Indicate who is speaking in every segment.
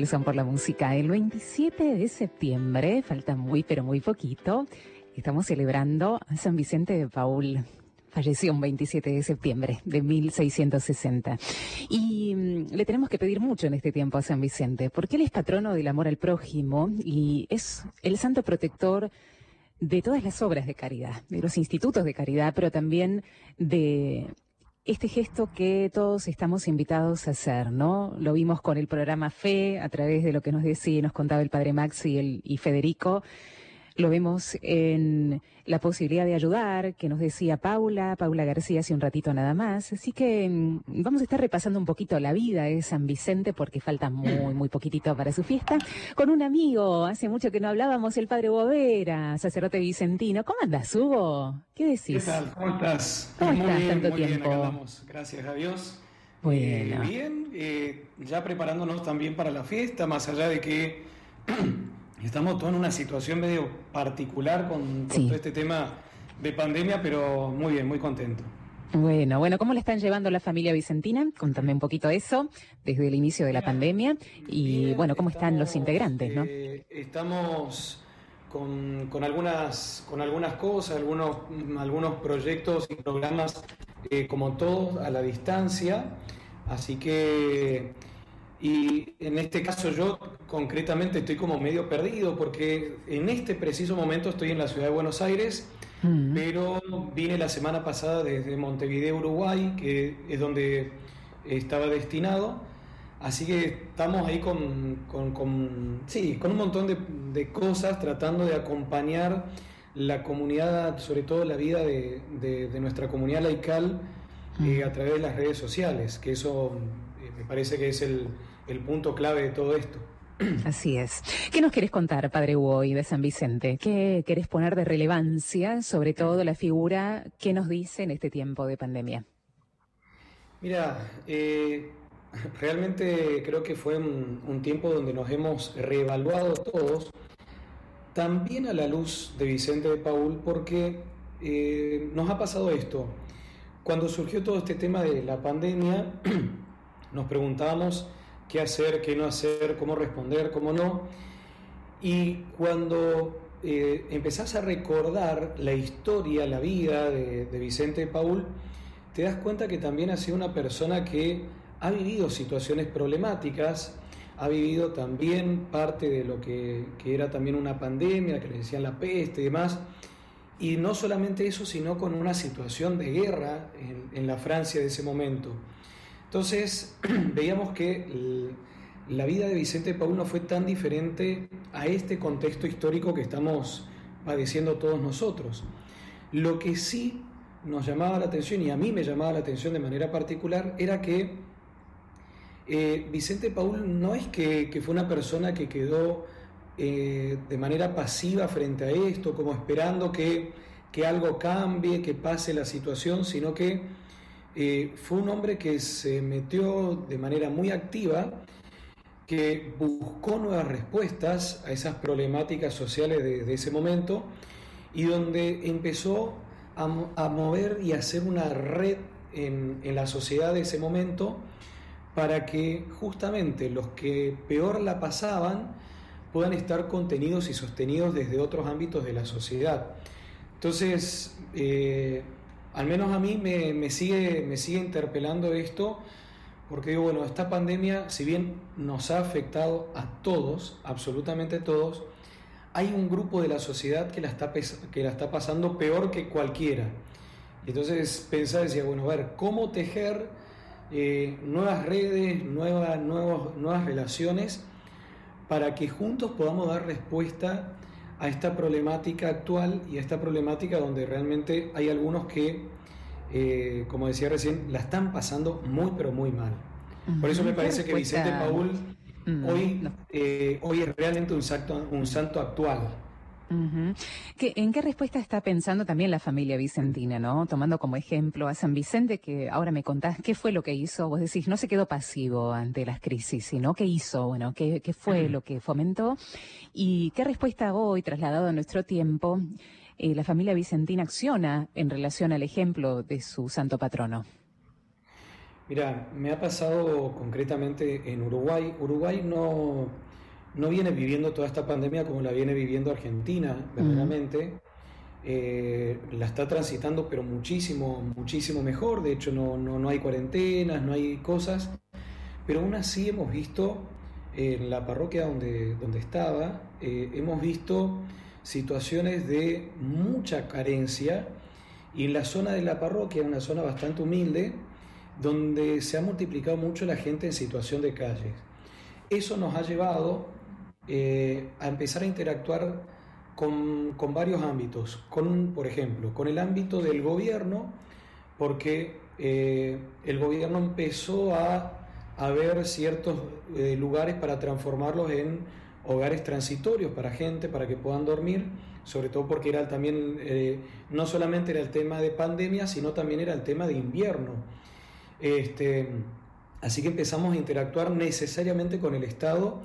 Speaker 1: Por la música. El 27 de septiembre, falta muy pero muy poquito, estamos celebrando a San Vicente de Paul. Falleció un 27 de septiembre de 1660. Y mm, le tenemos que pedir mucho en este tiempo a San Vicente, porque él es patrono del amor al prójimo y es el santo protector de todas las obras de caridad, de los institutos de caridad, pero también de este gesto que todos estamos invitados a hacer, ¿no? Lo vimos con el programa Fe, a través de lo que nos decía y nos contaba el padre Max y, y Federico. Lo vemos en la posibilidad de ayudar, que nos decía Paula, Paula García hace un ratito nada más. Así que mm, vamos a estar repasando un poquito la vida de San Vicente porque falta muy, muy poquitito para su fiesta. Con un amigo, hace mucho que no hablábamos, el padre Bovera, sacerdote vicentino. ¿Cómo andas, Hugo? ¿Qué decís?
Speaker 2: ¿Qué tal? ¿Cómo estás?
Speaker 1: ¿Cómo
Speaker 2: muy
Speaker 1: estás?
Speaker 2: bien,
Speaker 1: Tanto
Speaker 2: muy
Speaker 1: tiempo.
Speaker 2: Bien, acá andamos. Gracias a Dios.
Speaker 1: Bueno.
Speaker 2: Eh, bien, eh, ya preparándonos también para la fiesta, más allá de que estamos todos en una situación medio particular con, con
Speaker 1: Sí.
Speaker 2: todo este tema de pandemia, pero muy bien, muy contento.
Speaker 1: Bueno, bueno, ¿cómo le están llevando la familia vicentina? Contame un poquito eso desde el inicio de la pandemia y
Speaker 2: Bien,
Speaker 1: bueno, ¿cómo están los integrantes, no?
Speaker 2: eh, estamos con, con algunas, con algunas cosas, algunos, algunos proyectos y programas, eh, como todos, a la distancia. Así que, y en este caso yo concretamente estoy como medio perdido porque en este preciso momento estoy en la ciudad de Buenos Aires.
Speaker 1: Mm.
Speaker 2: Pero vine la semana pasada desde Montevideo, Uruguay, que es donde estaba destinado. Así que estamos ahí con, con- con- sí, con un montón de, de cosas tratando de acompañar la comunidad, sobre todo la vida de, de- de nuestra comunidad laical eh, a través de las redes sociales, que eso eh, me parece que es el, el punto clave de todo esto.
Speaker 1: Así es. ¿Qué nos querés contar, Padre Hugo, hoy de San Vicente? ¿Qué querés poner de relevancia, sobre todo la figura que nos dice en este tiempo de pandemia?
Speaker 2: Mira, eh, realmente creo que fue un, un tiempo donde nos hemos reevaluado todos, también a la luz de Vicente de Paul, porque eh, nos ha pasado esto. Cuando surgió todo este tema de la pandemia, nos preguntábamos qué hacer, qué no hacer, cómo responder, cómo no. Y cuando eh, empezás a recordar la historia, la vida de, de Vicente Paul, te das cuenta que también ha sido una persona que ha vivido situaciones problemáticas, ha vivido también parte de lo que, que era también una pandemia, que le decían la peste y demás. Y no solamente eso, sino con una situación de guerra en la Francia de ese momento. Entonces, veíamos que la vida de Vicente Paul no fue tan diferente a este contexto histórico que estamos padeciendo todos nosotros. Lo que sí nos llamaba la atención, y a mí me llamaba la atención de manera particular, era que eh, Vicente Paul no es que, que fue una persona que quedó eh, de manera pasiva frente a esto, como esperando que, que algo cambie, que pase la situación, sino que eh, fue un hombre que se metió de manera muy activa, que buscó nuevas respuestas a esas problemáticas sociales de, ese momento y donde empezó a, mo- a mover y a hacer una red en, en la sociedad de ese momento para que justamente los que peor la pasaban puedan estar contenidos y sostenidos desde otros ámbitos de la sociedad. Entonces, eh, al menos a mí me, sigue, me sigue interpelando esto, porque digo, bueno, esta pandemia, si bien nos ha afectado a todos, absolutamente todos, hay un grupo de la sociedad que la está, que la está pasando peor que cualquiera. Entonces pensaba, decía, bueno, a ver, ¿cómo tejer eh, nuevas redes, nuevas, nuevos, nuevas relaciones para que juntos podamos dar respuesta a esta problemática actual y a esta problemática donde realmente hay algunos que, eh, como decía recién, la están pasando muy, pero muy mal. Por eso me parece que Vicente Paul
Speaker 1: Mm,
Speaker 2: hoy, eh, hoy es realmente un santo, un santo actual.
Speaker 1: Ujú. ¿Qué- ¿En qué respuesta está pensando también la familia vicentina, no? Tomando como ejemplo a San Vicente, que ahora me contás qué fue lo que hizo. Vos decís, no se quedó pasivo ante las crisis, sino qué hizo, bueno, qué, qué fue lo que fomentó y qué respuesta hoy, trasladado a nuestro tiempo, eh, la familia vicentina acciona en relación al ejemplo de su santo patrono.
Speaker 2: Mira, me ha pasado concretamente en Uruguay. Uruguay no, no viene viviendo toda esta pandemia como la viene viviendo Argentina, verdaderamente. Eh, la está transitando, pero muchísimo, muchísimo mejor. De hecho, no, no, hay cuarentenas, no hay cosas. Pero aún así hemos visto en la parroquia donde, donde estaba, eh, hemos visto situaciones de mucha carencia y en la zona de la parroquia, una zona bastante humilde, donde se ha multiplicado mucho la gente en situación de calle. Eso nos ha llevado eh, a empezar a interactuar con, varios ámbitos, con, por ejemplo, con el ámbito del gobierno, porque eh, el gobierno empezó a, ver ciertos eh, lugares para transformarlos en hogares transitorios para gente, para que puedan dormir, sobre todo porque era también, no solamente era el tema de pandemia, sino también era el tema de invierno. Este, así que empezamos a interactuar necesariamente con el Estado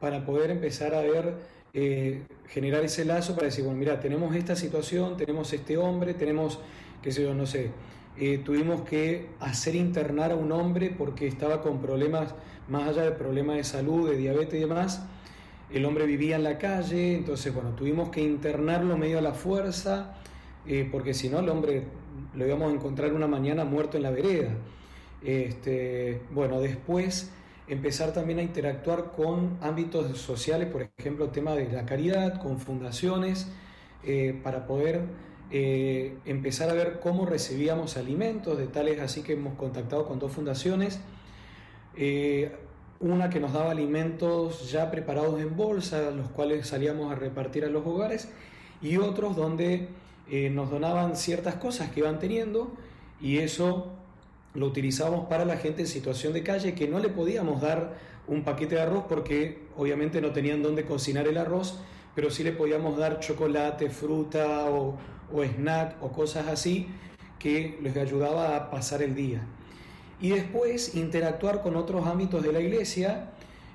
Speaker 2: para poder empezar a ver, eh, generar ese lazo para decir, bueno, mira, tenemos esta situación, tenemos este hombre, tenemos, qué sé yo, no sé, eh, tuvimos que hacer internar a un hombre porque estaba con problemas, más allá de problemas de salud, de diabetes y demás, el hombre vivía en la calle, entonces, bueno, tuvimos que internarlo medio a la fuerza, eh, porque si no, el hombre lo íbamos a encontrar una mañana muerto en la vereda. Este, bueno, después empezar también a interactuar con ámbitos sociales, por ejemplo, tema de la caridad, con fundaciones, eh, para poder eh, empezar a ver cómo recibíamos alimentos, de tales así que hemos contactado con dos fundaciones, eh, una que nos daba alimentos ya preparados en bolsa, los cuales salíamos a repartir a los hogares, y otros donde nos donaban ciertas cosas que iban teniendo, y eso lo utilizábamos para la gente en situación de calle que no le podíamos dar un paquete de arroz porque obviamente no tenían dónde cocinar el arroz, pero sí le podíamos dar chocolate, fruta o, snack o cosas así que les ayudaba a pasar el día. Y después interactuar con otros ámbitos de la iglesia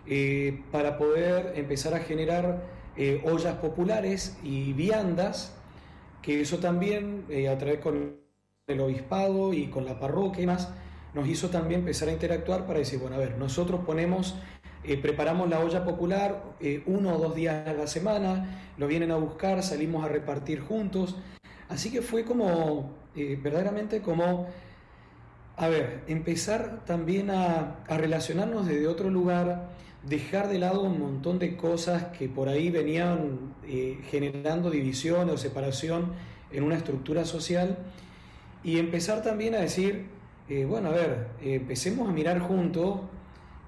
Speaker 2: eh, para poder empezar a generar eh, ollas populares y viandas, que eso también eh, a través con el obispado y con la parroquia y más, nos hizo también empezar a interactuar para decir, bueno, a ver, nosotros ponemos, eh, preparamos la olla popular eh, uno o dos días a la semana, lo vienen a buscar, salimos a repartir juntos. Así que fue como, eh, verdaderamente como, a ver, empezar también a, a relacionarnos desde otro lugar, dejar de lado un montón de cosas que por ahí venían generando división o separación en una estructura social y empezar también a decir, eh, bueno, a ver, empecemos a mirar juntos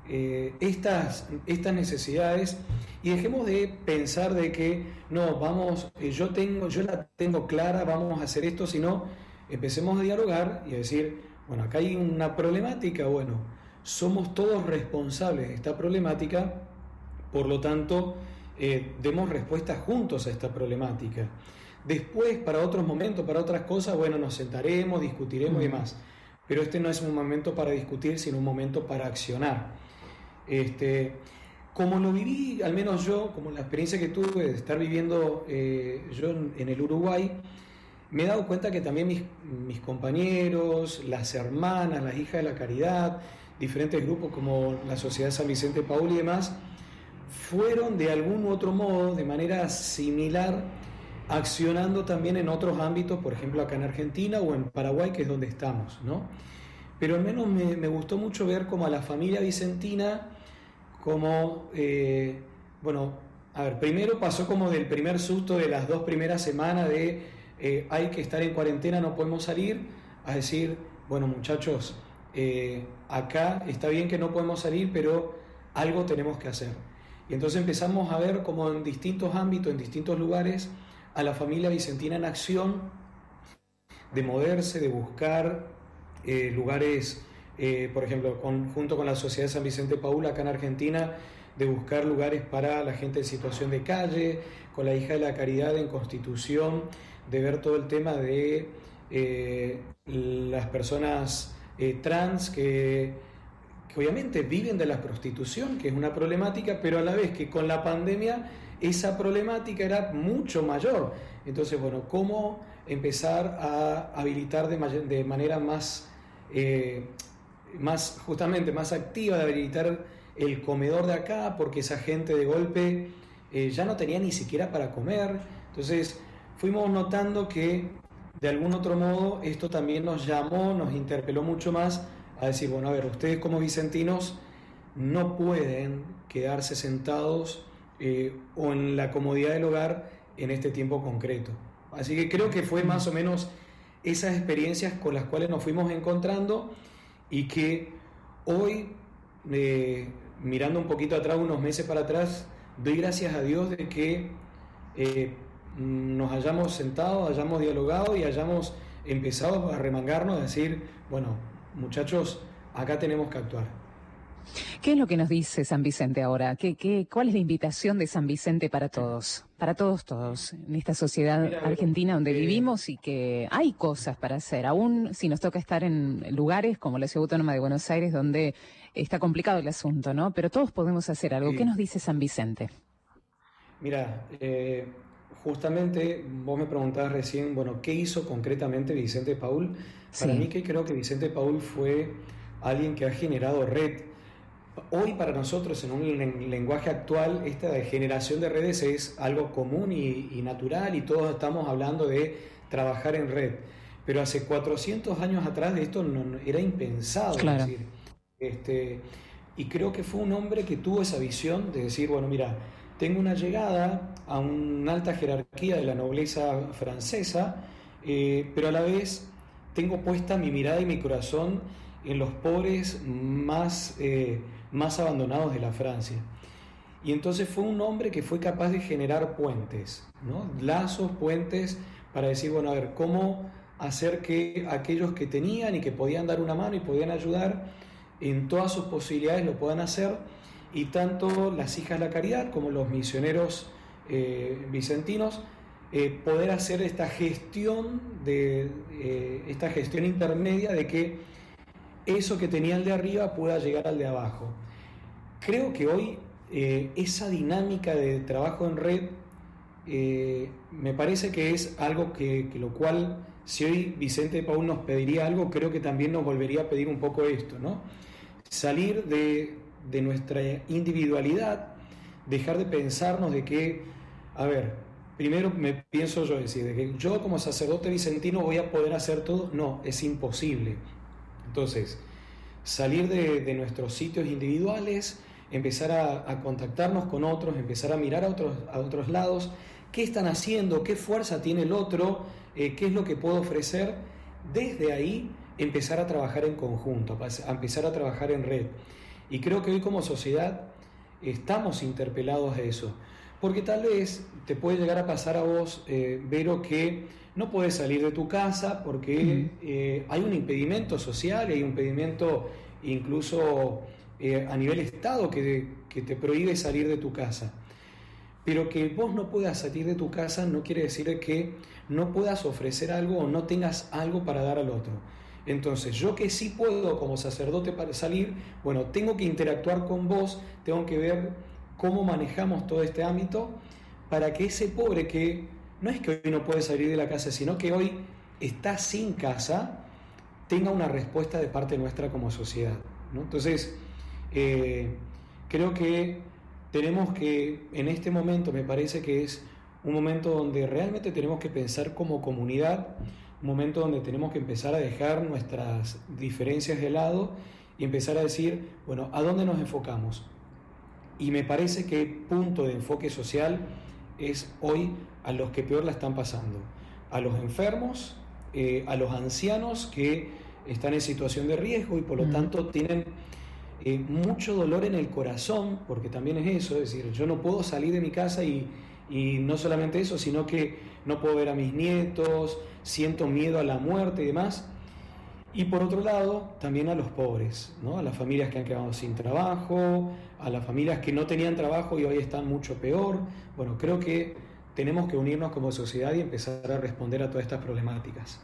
Speaker 2: eh, estas, estas necesidades y dejemos de pensar de que no, vamos, eh, yo tengo, yo la tengo clara, vamos a hacer esto, sino empecemos a dialogar y a decir, bueno, acá hay una problemática, bueno, somos todos responsables de esta problemática, por lo tanto, demos respuestas juntos a esta problemática. Después, para otros momentos, para otras cosas, bueno, nos sentaremos, discutiremos y demás. Pero este no es un momento para discutir, sino un momento para accionar. Este, como lo viví, al menos yo, como la experiencia que tuve de estar viviendo eh, yo en, el Uruguay, me he dado cuenta que también mis, mis, compañeros, las hermanas, las hijas de la caridad, diferentes grupos como la Sociedad San Vicente Paul y demás, fueron de algún otro modo, de manera similar, accionando también en otros ámbitos, por ejemplo acá en Argentina o en Paraguay, que es donde estamos, ¿no? Pero al menos me, gustó mucho ver como a la familia vicentina, como, eh, bueno, a ver, primero pasó como del primer susto de las dos primeras semanas de eh, hay que estar en cuarentena, no podemos salir, a decir, bueno muchachos, eh, acá está bien que no podemos salir, pero algo tenemos que hacer. Y entonces empezamos a ver como en distintos ámbitos, en distintos lugares, a la familia vicentina en acción de moverse, de buscar eh, lugares, eh, por ejemplo, junto con la Sociedad San Vicente Paula acá en Argentina, de buscar lugares para la gente en situación de calle, con la hija de la caridad en Constitución, de ver todo el tema de eh, las personas trans que obviamente viven de la prostitución, que es una problemática, pero a la vez que con la pandemia esa problemática era mucho mayor. Entonces, bueno, ¿cómo empezar a habilitar de, manera más, eh, más, justamente más activa de habilitar el comedor de acá, porque esa gente de golpe eh, ya no tenía ni siquiera para comer. Entonces fuimos notando que de algún otro modo esto también nos llamó, nos interpeló mucho más a decir, bueno, a ver, ustedes como vicentinos no pueden quedarse sentados eh, o en la comodidad del hogar en este tiempo concreto. Así que creo que fue más o menos esas experiencias con las cuales nos fuimos encontrando y que hoy, eh, mirando un poquito atrás, unos meses para atrás, doy gracias a Dios de que eh, nos hayamos sentado, hayamos dialogado y hayamos empezado a remangarnos, a decir, bueno, muchachos, acá tenemos que actuar.
Speaker 1: ¿Qué es lo que nos dice San Vicente ahora? ¿Qué, qué, cuál es la invitación de San Vicente para todos? Para todos, todos, en esta sociedad argentina donde eh, vivimos y que hay cosas para hacer, aún si nos toca estar en lugares como la Ciudad Autónoma de Buenos Aires donde está complicado el asunto, ¿no? Pero todos podemos hacer algo. ¿Qué nos dice San Vicente?
Speaker 2: Mira, eh, justamente vos me preguntabas recién, bueno, ¿qué hizo concretamente Vicente Paul? Para mí que creo que Vicente Paul fue alguien que ha generado red Hoy para nosotros en un lenguaje actual esta generación de redes es algo común y, natural y todos estamos hablando de trabajar en red. Pero hace 400 años atrás de esto no, era impensado. Decir, este, y creo que fue un hombre que tuvo esa visión de decir, bueno, mira, tengo una llegada a una alta jerarquía de la nobleza francesa, eh, pero a la vez tengo puesta mi mirada y mi corazón en los pobres más... Eh, más abandonados de la Francia. Y entonces fue un hombre que fue capaz de generar puentes, ¿no? lazos, puentes, para decir, bueno, a ver, ¿cómo hacer que aquellos que tenían y que podían dar una mano y podían ayudar en todas sus posibilidades lo puedan hacer? Y tanto las hijas de la caridad como los misioneros eh, vicentinos, eh, poder hacer esta gestión, de, eh, esta gestión intermedia de que eso que tenía el de arriba pueda llegar al de abajo. Creo que hoy eh, esa dinámica de trabajo en red eh, me parece que es algo que, lo cual, si hoy Vicente Paul nos pediría algo, creo que también nos volvería a pedir un poco esto, ¿no? Salir de, de nuestra individualidad, dejar de pensarnos de que, a ver, primero me pienso yo decir, de que yo como sacerdote vicentino voy a poder hacer todo, no, es imposible. Entonces, salir de, nuestros sitios individuales, empezar a, contactarnos con otros, empezar a mirar a otros, a otros lados, qué están haciendo, qué fuerza tiene el otro, eh, qué es lo que puedo ofrecer. Desde ahí empezar a trabajar en conjunto, a empezar a trabajar en red. Y creo que hoy como sociedad estamos interpelados a eso. Porque tal vez te puede llegar a pasar a vos, eh, Vero, que no puedes salir de tu casa porque eh, hay un impedimento social, hay un impedimento incluso eh, a nivel Estado que, te prohíbe salir de tu casa. Pero que vos no puedas salir de tu casa no quiere decir que no puedas ofrecer algo o no tengas algo para dar al otro. Entonces, yo que sí puedo como sacerdote para salir, bueno, tengo que interactuar con vos, tengo que ver cómo manejamos todo este ámbito para que ese pobre que no es que hoy no puede salir de la casa, sino que hoy está sin casa, tenga una respuesta de parte nuestra como sociedad. Entonces, eh, creo que tenemos que, en este momento me parece que es un momento donde realmente tenemos que pensar como comunidad, un momento donde tenemos que empezar a dejar nuestras diferencias de lado y empezar a decir, bueno, ¿a dónde nos enfocamos? Y me parece que punto de enfoque social es hoy a los que peor la están pasando, a los enfermos, eh, a los ancianos que están en situación de riesgo y por lo tanto tienen eh, mucho dolor en el corazón, porque también es eso, es decir, yo no puedo salir de mi casa y, y no solamente eso, sino que no puedo ver a mis nietos, siento miedo a la muerte y demás. Y por otro lado, también a los pobres, ¿no? a las familias que han quedado sin trabajo, a las familias que no tenían trabajo y hoy están mucho peor. Bueno, creo que tenemos que unirnos como sociedad y empezar a responder a todas estas problemáticas.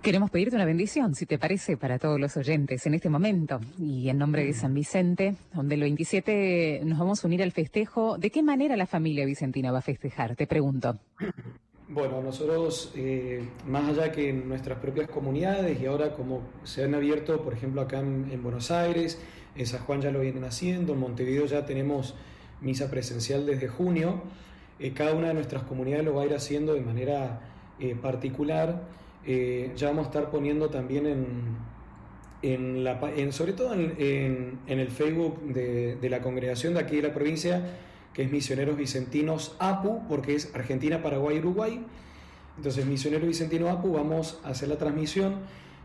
Speaker 1: Queremos pedirte una bendición, si te parece, para todos los oyentes en este momento. Y en nombre de San Vicente, donde el 27 nos vamos a unir al festejo. ¿De qué manera la familia vicentina va a festejar? Te pregunto.
Speaker 2: Bueno, nosotros, eh, más allá que en nuestras propias comunidades y ahora como se han abierto, por ejemplo, acá en, Buenos Aires, en San Juan ya lo vienen haciendo, en Montevideo ya tenemos misa presencial desde junio, eh, cada una de nuestras comunidades lo va a ir haciendo de manera eh, particular. ya vamos a estar poniendo también en, la, en sobre todo en, en el Facebook de, de la congregación de aquí de la provincia, que es Misioneros Vicentinos APU, porque es Argentina, Paraguay, Uruguay. Entonces, Misionero Vicentino APU, vamos a hacer la transmisión.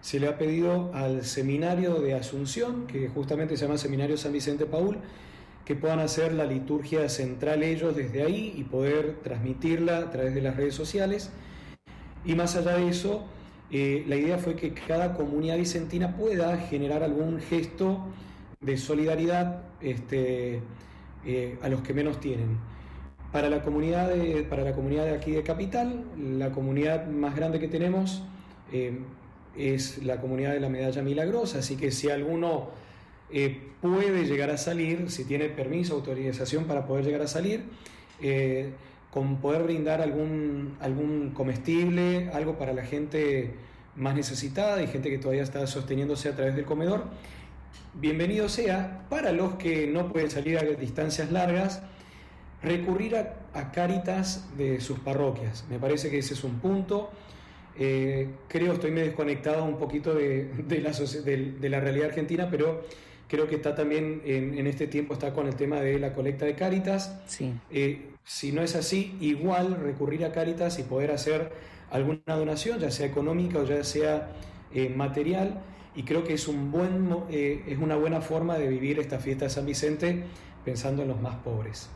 Speaker 2: Se le ha pedido al seminario de Asunción, que justamente se llama Seminario San Vicente Paul, que puedan hacer la liturgia central ellos desde ahí y poder transmitirla a través de las redes sociales. Y más allá de eso, eh, la idea fue que cada comunidad vicentina pueda generar algún gesto de solidaridad este, eh, a los que menos tienen. Para la, comunidad de, para la comunidad de aquí de Capital, la comunidad más grande que tenemos eh, es la comunidad de la Medalla Milagrosa, así que si alguno eh, puede llegar a salir, si tiene permiso, autorización para poder llegar a salir, con poder brindar algún, algún comestible, algo para la gente más necesitada y gente que todavía está sosteniéndose a través del comedor, bienvenido sea para los que no pueden salir a distancias largas, recurrir a, Cáritas de sus parroquias. Me parece que ese es un punto. Eh, creo, estoy me desconectado un poquito de, la, de, la, realidad argentina, pero creo que está también en, este tiempo está con el tema de la colecta de Cáritas.
Speaker 1: Sí.
Speaker 2: Eh, si no es así, igual recurrir a Cáritas y poder hacer alguna donación, ya sea económica o ya sea eh, material y creo que es, un buen, eh, es una buena forma de vivir esta fiesta de San Vicente pensando en los más pobres.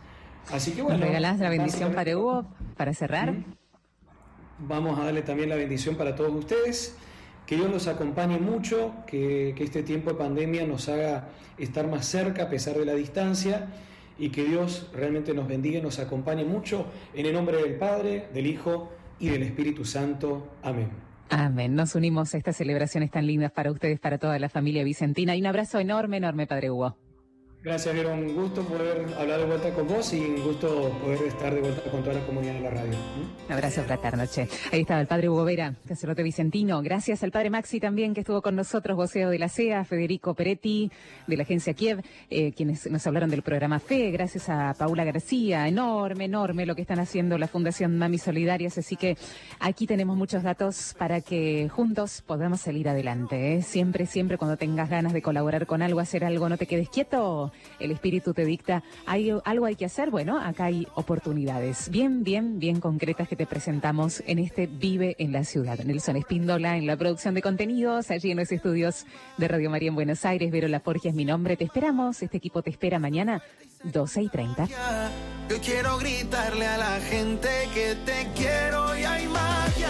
Speaker 2: Así que bueno.
Speaker 1: ¿Nos regalás la bendición para Hugo para cerrar?
Speaker 2: Vamos a darle también la bendición para todos ustedes. Que Dios los acompañe mucho, que, que este tiempo de pandemia nos haga estar más cerca a pesar de la distancia y que Dios realmente nos bendiga y nos acompañe mucho en el nombre del Padre, del Hijo y del Espíritu Santo. Amén.
Speaker 1: Amén. Nos unimos a estas celebraciones tan lindas para ustedes, para toda la familia vicentina. Y un abrazo enorme, enorme, Padre Hugo.
Speaker 2: Gracias, era un gusto poder hablar de vuelta con vos y un gusto poder estar de vuelta con toda la comunidad de la radio.
Speaker 1: Un abrazo fraterno, che. Ahí estaba el padre Hugo Vera, sacerdote vicentino. Gracias al padre Maxi también, que estuvo con nosotros, voceo de la CEA, Federico Peretti, de la agencia Kiev, eh, quienes nos hablaron del programa FE. Gracias a Paula García, enorme, enorme lo que están haciendo la Fundación Mami Solidarias. Así que aquí tenemos muchos datos para que juntos podamos salir adelante. ¿eh? Siempre, siempre cuando tengas ganas de colaborar con algo, hacer algo, no te quedes quieto el espíritu te dicta, hay algo hay que hacer, bueno, acá hay oportunidades bien, bien, bien concretas que te presentamos en este Vive en la Ciudad. Nelson Espíndola en la producción de contenidos, allí en los estudios de Radio María en Buenos Aires, Vero Laforgia es mi nombre, te esperamos, este equipo te espera mañana 12 y 30.
Speaker 3: Yo quiero gritarle a la gente que te quiero y hay magia,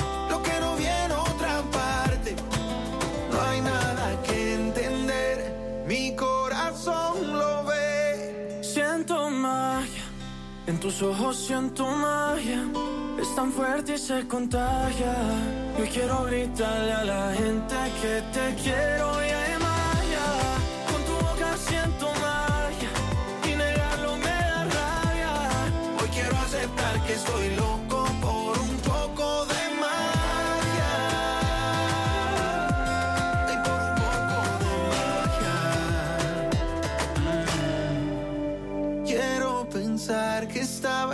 Speaker 3: tus ojos siento magia, es tan fuerte y se contagia. Yo quiero gritarle a la gente que te quiero y hay magia. Con tu boca siento magia y negarlo me da rabia. Hoy quiero aceptar que estoy loco